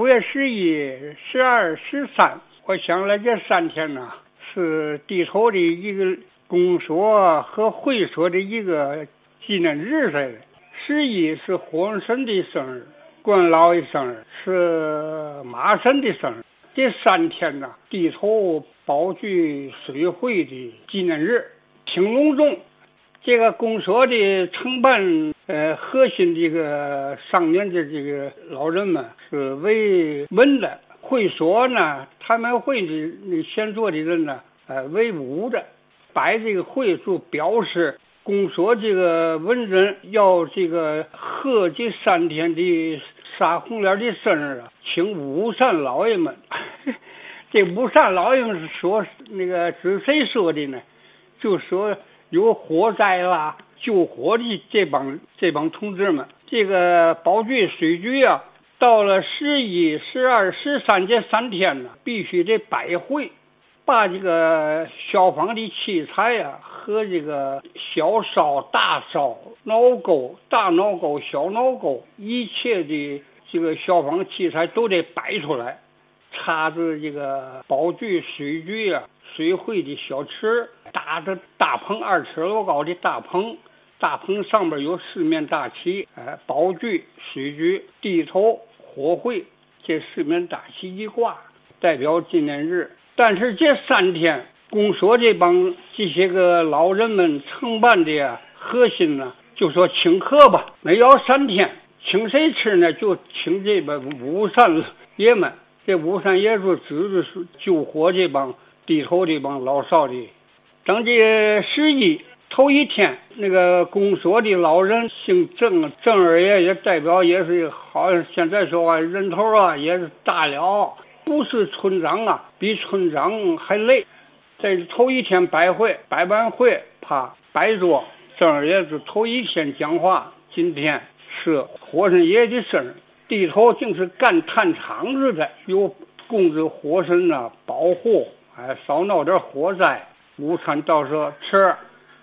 五月十一、十二、十三，我想了这三天呢，是地头的一个公所和会所的一个纪念日似的。十一是火神的生日，关老爷生日是马神的生日。这三天呢，地头宝聚水会的纪念日挺隆重。这个公所的承办，呃，核心这个上面的这个老人们是为文的，会所呢，他们会的那先做的人呢，呃，为武的，摆这个会就表示公所这个文人要这个贺这三天的杀红脸的生日啊，请武善老爷们。这武善老爷们是说那个是谁说的呢？就说。有火灾啦，救火的这帮这帮同志们，这个保局水局啊，到了十一、十二、十三这三天呢，必须得摆会，把这个消防的器材呀和这个小烧、大烧、脑沟、大脑沟、小脑沟，一切的这个消防器材都得摆出来，插着这个保局水局啊。水会的小池，搭着大棚，二尺多高的大棚，大棚上边有四面大旗，哎，宝具、水局、地头、火会，这四面大旗一挂，代表纪念日。但是这三天，公所这帮这些个老人们承办的核心呢，就说请客吧，没要三天，请谁吃呢？就请这边五山爷们。这五山爷就指着是救火这帮。地头这帮老少的，等这十一头一天，那个公所的老人姓郑，郑二爷也代表也是好像现在说话人头啊也是大了，不是村长啊，比村长还累。在头一天摆会，摆完会，啪摆桌，郑二爷是头一天讲话。今天是火神爷的生日，地头竟是干炭厂子的，有供着火神啊保护。哎，少闹点火灾，午餐到时候吃。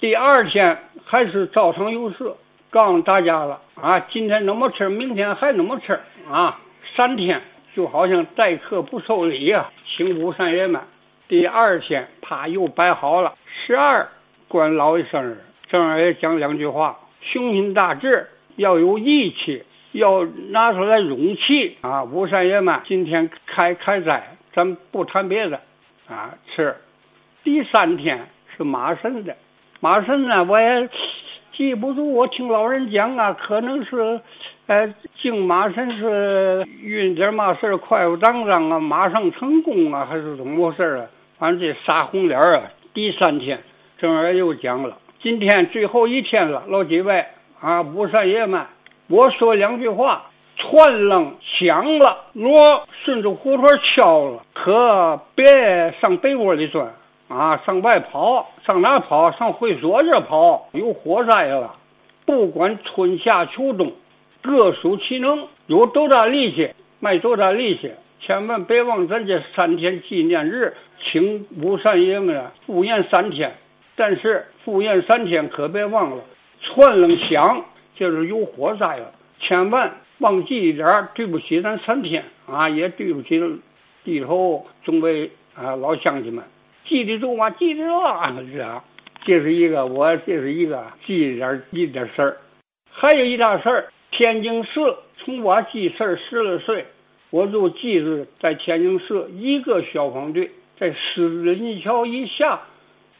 第二天还是照常有事，告诉大家了啊，今天那么吃，明天还那么吃啊，三天就好像待客不受礼呀，请五山爷们。第二天啪又摆好了，十二关老爷生日，正二爷讲两句话：雄心大志，要有义气，要拿出来勇气啊！五山爷们，今天开开斋，咱不谈别的。啊，吃。第三天是马神的，马神呢，我也记不住。我听老人讲啊，可能是，呃，敬马神是运点嘛事儿，快快当当啊，马上成功啊，还是怎么回事啊？反正这杀红脸啊。第三天，正儿又讲了，今天最后一天了，老几位啊，武山爷们，我说两句话。串楞响了，锣顺着胡同敲了，可别上被窝里钻啊！上外跑，上哪跑？上会所这跑。有火灾了，不管春夏秋冬，各属其能，有多大力气卖多大力气。千万别忘咱这三天纪念日，请武山爷们赴宴三天。但是赴宴三天可别忘了，串楞响就是有火灾了，千万。忘记一点，对不起咱三天啊，也对不起地头众位啊老乡亲们，记得住吗？记得住啊！是啊，这是一个我这是一个记点一点事儿，还有一大事儿，天津市从我记事儿十来岁，我就记着在天津市一个消防队在狮子泥桥以下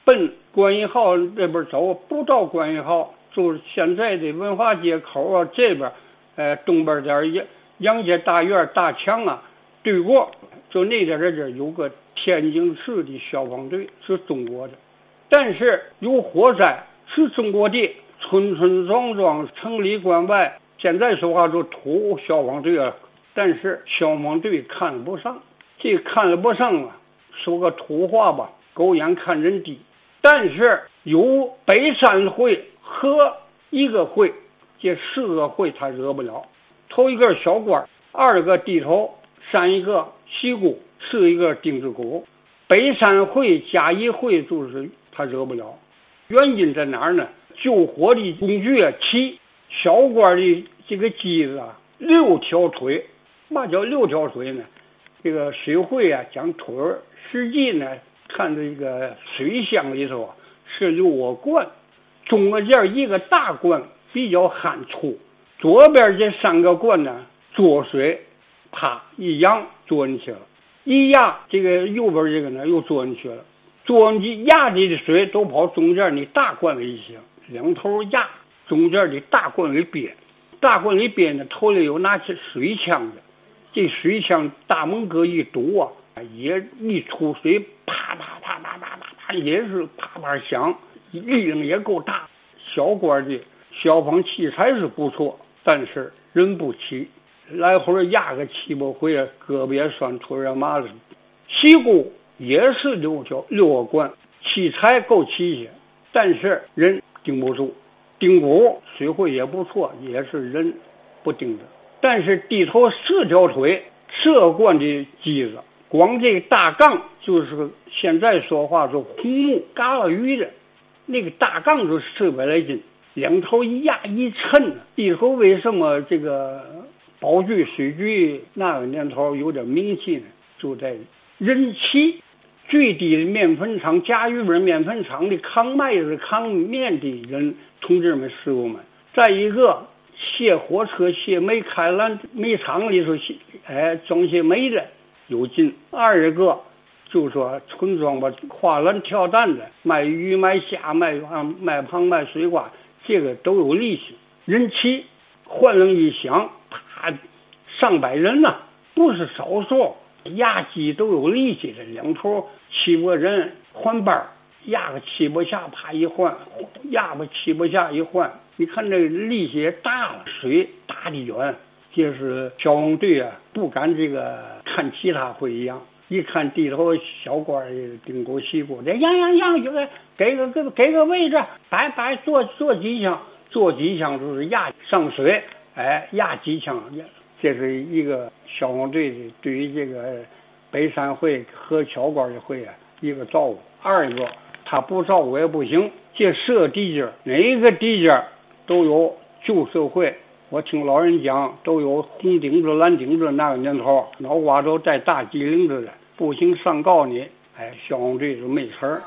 奔观音号那边走，不到观音号，就是现在的文化街口啊这边。呃，东边点杨杨家大院大墙啊，对过就那点儿这有个天津市的消防队，是中国的。但是有火灾是中国的，村村庄庄、城里关外，现在说话就土消防队啊。但是消防队看不上，这看不上啊，说个土话吧，狗眼看人低。但是有北山会和一个会。这四个会他惹不了，头一个小官，二个地头，三一个西姑，四一个丁字骨。北山会加一会就是他惹不了，原因在哪儿呢？救火的工具啊，七。小官的这个机子啊，六条腿，嘛叫六条腿呢？这个水会啊讲腿，实际呢看这个水箱里头啊是六个罐，中间一个大罐比较憨粗，左边这三个罐呢做水，啪一扬做进去了，一压这个右边这个呢又做进去了，做进去压的的水都跑中间的大罐里去，两头压中间的大罐里憋。大罐里边呢，头里有拿起水枪的，这水枪大门哥一堵啊，也一出水，啪啪啪啪啪啪啪，也是啪啪响，力量也够大。小罐的消防器材是不错，但是人不齐，来回压个七八回，胳膊也酸，腿也麻了。起锅也是六条六个罐，器材够齐些，但是人顶不住。顶鼓水会也不错，也是人不顶的。但是地头四条腿，这罐的机子，光这大杠就是现在说话是红木嘎了鱼的，那个大杠就四百来斤，两头一压一抻。地头为什么这个宝具水具那个年头有点名气呢？就在人气。最低的面粉厂，甲鱼味面粉厂的扛麦子、扛面的人，同志们、师傅们。再一个，卸火车、卸煤、开蓝煤厂里头卸，哎，装卸煤的有劲。二一个，就说村庄吧，跨栏跳蛋的，卖鱼、卖虾、卖卖螃、卖水瓜，这个都有利息。人齐，换了一响，上百人呢，不是少数。压机都有力气的，两头七八人换班儿压个七八下，啪一换，压个七八下一换。你看这力气也大了，水打的远。这是消防队啊，不敢这个看其他会一样，一看地头小官儿顶鼓西鼓的，样样样就给给个给给个位置，摆摆坐坐几枪，坐几枪就是压上水，哎，压几枪。这是一个消防队的对于这个北山会和小关的会啊一个照顾。二一个他不照顾也不行。这设地界哪一个地界都有旧社会。我听老人讲，都有红顶子、蓝顶子。那个年头，脑瓜都带大机灵子的，不行上告你。哎，消防队就没词儿。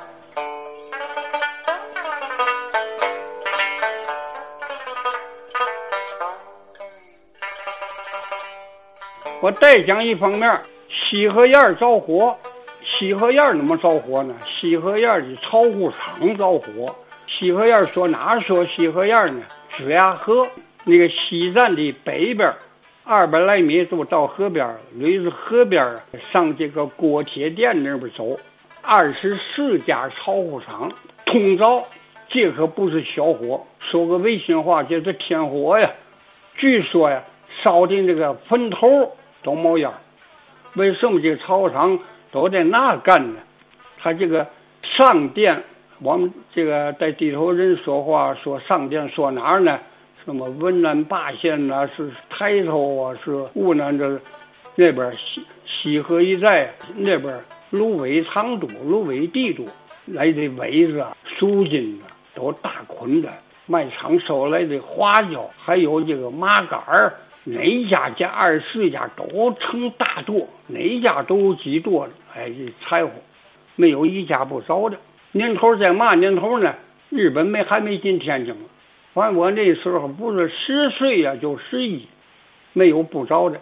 我再讲一方面，西河沿着火，西河沿怎么着火呢？西河沿的巢户场着火。西河沿说哪说西河沿呢？子牙河那个西站的北边，二百来米就到河边，捋着河边上这个锅铁店那边走，二十四家巢户场通着，这可不是小火。说个违心话，这是天火呀！据说呀，烧的那个坟头。都冒烟，为什么这个草场都在那干呢？他这个上殿，我们这个在地头人说话说上殿说哪儿呢？什么文南八县呐，是抬头啊，是湖南这那边西西河一带那边芦苇长多，芦苇地多，来的苇子啊、树筋子都大捆的，卖场收来的花椒，还有这个麻杆儿。哪家家二十四家都成大垛，哪家都有几垛哎，柴火没有一家不着的。年头在嘛年头呢？日本没还没进天津反正我那时候不是十岁呀，就十一，没有不着的。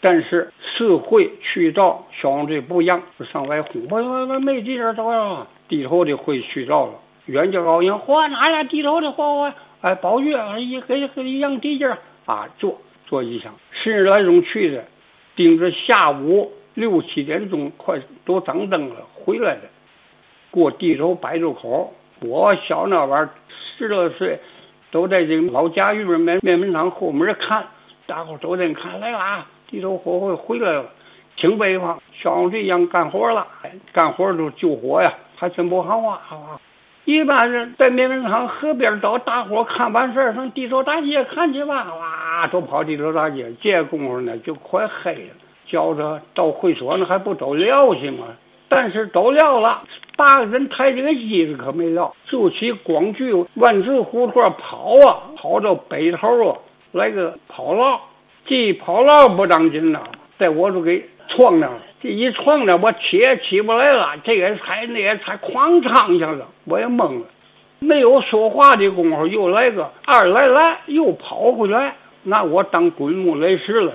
但是社会去着消防队不让，上外轰，我我我没地方着呀。地头的会去着了，远近高兴，嚯，哪呀？地头的嚯嚯，哎，宝玉一给给一样地界啊，坐。一箱，十来钟去的，盯着下午六七点钟，快都张灯了，回来的。过地头百渡口，我小那玩儿十多岁，都在这个老家鱼边面面粉厂后门看，大伙都在看来了，地头火会回来了，挺北方像我这样干活了，干活都救火呀，还真不好啊。好啊一般人在面粉厂河边找大伙看完事儿，上地头大街看去吧，哇，都跑地头大街。这功夫呢，就快黑了，觉着到会所呢还不都撂去吗？但是都撂了，八个人抬这个机子可没撂，就起光去万字胡同跑啊，跑到北头啊，来个跑道，这一跑道不当紧呐，在我这给撞那了。这一撞呢，我起也起不来了。这个踩那个踩，哐当一下子，我也懵了。没有说话的功夫，又来个二来来，又跑回来，拿我当滚木雷石了。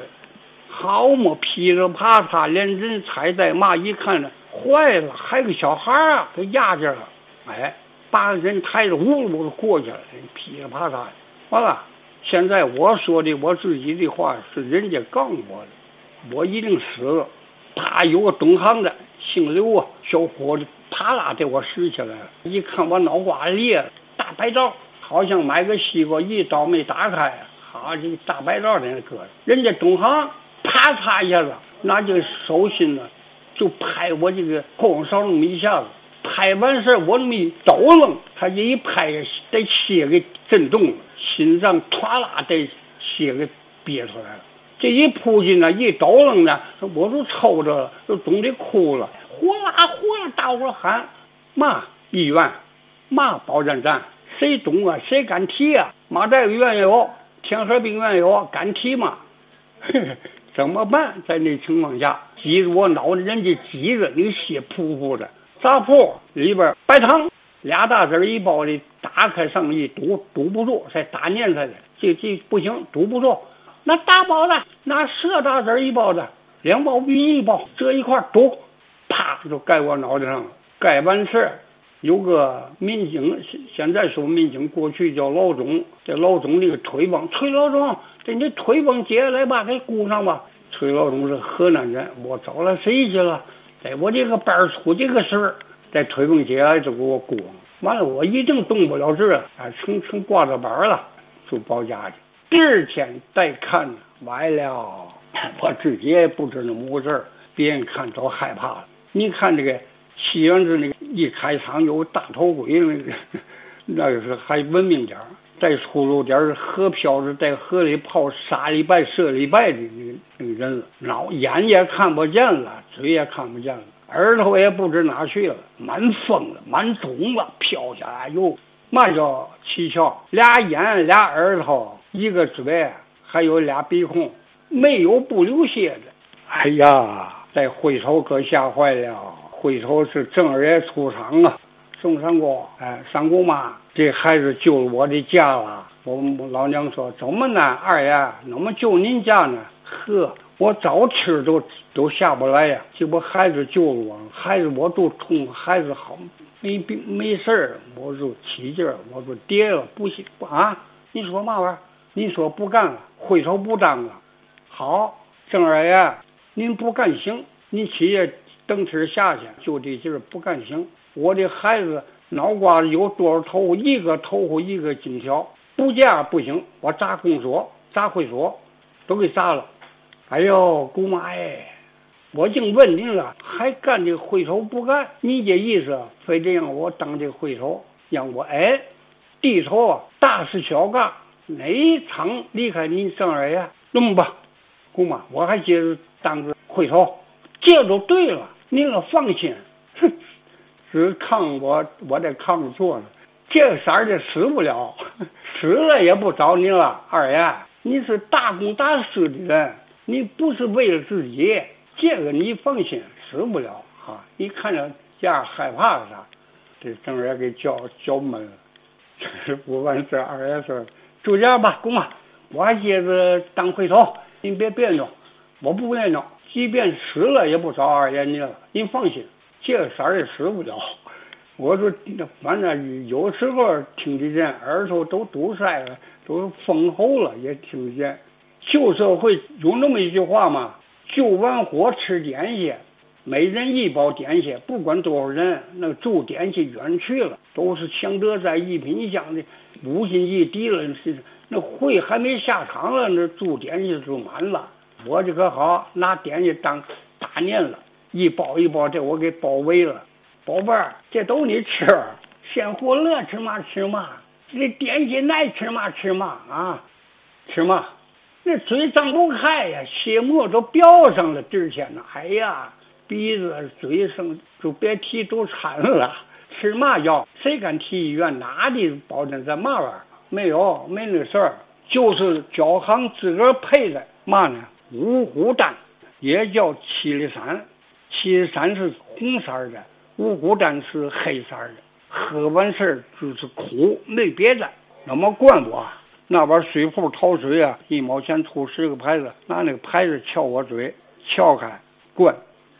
好嘛，噼里啪嚓，连人踩带骂，一看呢，坏了，还有个小孩啊，给压着了。哎，把人抬着，呜噜过去了，噼里啪嚓。完了，现在我说的我自己的话是人家杠我的，我一定死了。啪，有个懂行的，姓刘啊，小伙子，啪啦给我拾起来了。一看我脑瓜裂了，大白刀，好像买个西瓜，一刀没打开，好这大白刀在那搁着。人家东行。啪嚓一下子，拿这个手心呢，就拍我这个后脑勺那么一下子，拍完事我那么一抖楞，他这一拍，得血给震动了，心脏唰啦得血给憋出来了。这一扑进呢，一抖楞呢，我都抽着了，都冻得哭了，呼啦呼啦，大伙喊嘛医院，嘛保健站，谁懂啊？谁敢提啊？马大夫院有，天河病院有，敢提吗？怎么办？在那情况下，挤着我脑袋，人家挤着，那个血扑扑的。杂铺里边白糖俩大子一包的，打开上一堵，堵不住，再打粘上的，这这不行，堵不住。那大包的，拿蛇大子一包的，两包比一包，这一块堵，啪就盖我脑袋上了。盖完事有个民警，现现在说民警，过去叫老总。这老总那个腿帮，崔老总。这你腿帮接下来吧，给箍上吧。崔老总是河南人，我找了谁去了？在我这个班出这个事儿，在腿帮接下来就给我箍上。完了，我一定动不了劲儿，啊，成成挂着板了，就保家去。第二天再看，完了，我自己也不知那么回事儿，别人看都害怕了。你看这个七元子那个一开场有大头鬼，那个那个是还文明点儿。再粗鲁点儿，河漂子在河里泡沙礼拜、射礼拜的那个那个人了，脑眼也看不见了，嘴也看不见了，耳朵也不知哪去了，满疯了，满肿了，飘下来哟！嘛叫蹊跷？俩眼、俩耳朵、一个嘴，还有俩鼻孔，没有不流血的。哎呀，再回头可吓坏了，回头是正二爷出场啊！宋三姑，哎，三姑妈，这孩子救了我的家了。我老娘说怎么呢？二爷，怎么救您家呢？呵，我早吃都都下不来呀。这不孩子救了我，孩子我都冲，孩子好没病没事儿，我就起劲儿，我说跌了不行啊？你说嘛玩意儿？你说不干了，回头不当了。好，郑二爷，您不干行，你起夜蹬车下去，就这劲儿不干行。我的孩子脑瓜子有多少头？一个头发一个金条，不嫁不行。我砸公所，砸会所，都给砸了。哎呦，姑妈哎，我净问您了，还干这会头不干？你这意思，非得让我当这会头，让我哎低头啊？大事小干，哪一场离开您郑二爷？那么吧，姑妈，我还接着当个会头，这就对了。您可放心，哼。只炕我，我在抗坐呢。这色儿的死不了，死了也不找你了。二爷，你是大公大私的人，你不是为了自己。这个你放心，死不了啊！你看着家害怕啥？这郑二爷给叫叫闷了。不完事，二爷说：“就这样吧，公妈，我还接着当回头，您别别扭，我不别扭。即便死了也不找二爷你了，您放心。”这色儿也死不了。我说，反正有时候听得见，耳朵都堵塞了，都封喉了，也听得见。旧社会有那么一句话嘛：“救完火吃点心，每人一包点心，不管多少人，那住点心远去了，都是强德在一品。你想的五星级低了，那会还没下场了，那住点心就满了。我这可好，拿点心当大年了。一包一包，这我给包围了，宝贝儿，这都你吃，鲜货乐吃嘛吃嘛，这点心爱吃嘛吃嘛啊，吃嘛，那嘴张不开呀，血沫都飙上了第天呢，哎呀，鼻子嘴上就别提都馋了，吃嘛药？谁敢提医院？哪里保证在嘛玩意儿？没有，没那事儿，就是交行自个儿配的嘛呢？五虎丹。也叫七里山。七里山是红色的，五谷蛋是黑色的，喝完事就是苦，没别的。那么灌我，那边水库淘水啊，一毛钱出十个牌子，拿那个牌子撬我嘴，撬开灌。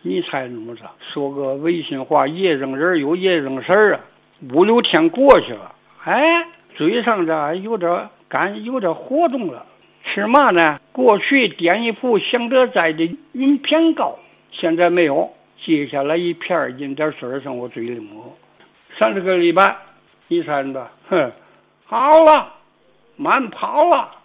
你猜怎么着？说个违心话，夜扔人有夜扔神儿啊！五六天过去了，哎，嘴上这有点干，有点活动了。吃嘛呢？过去点一铺香德斋的云片糕，现在没有。接下来一片饮点水上我嘴里抹。三十个礼拜，你猜着？哼，好了，慢跑了。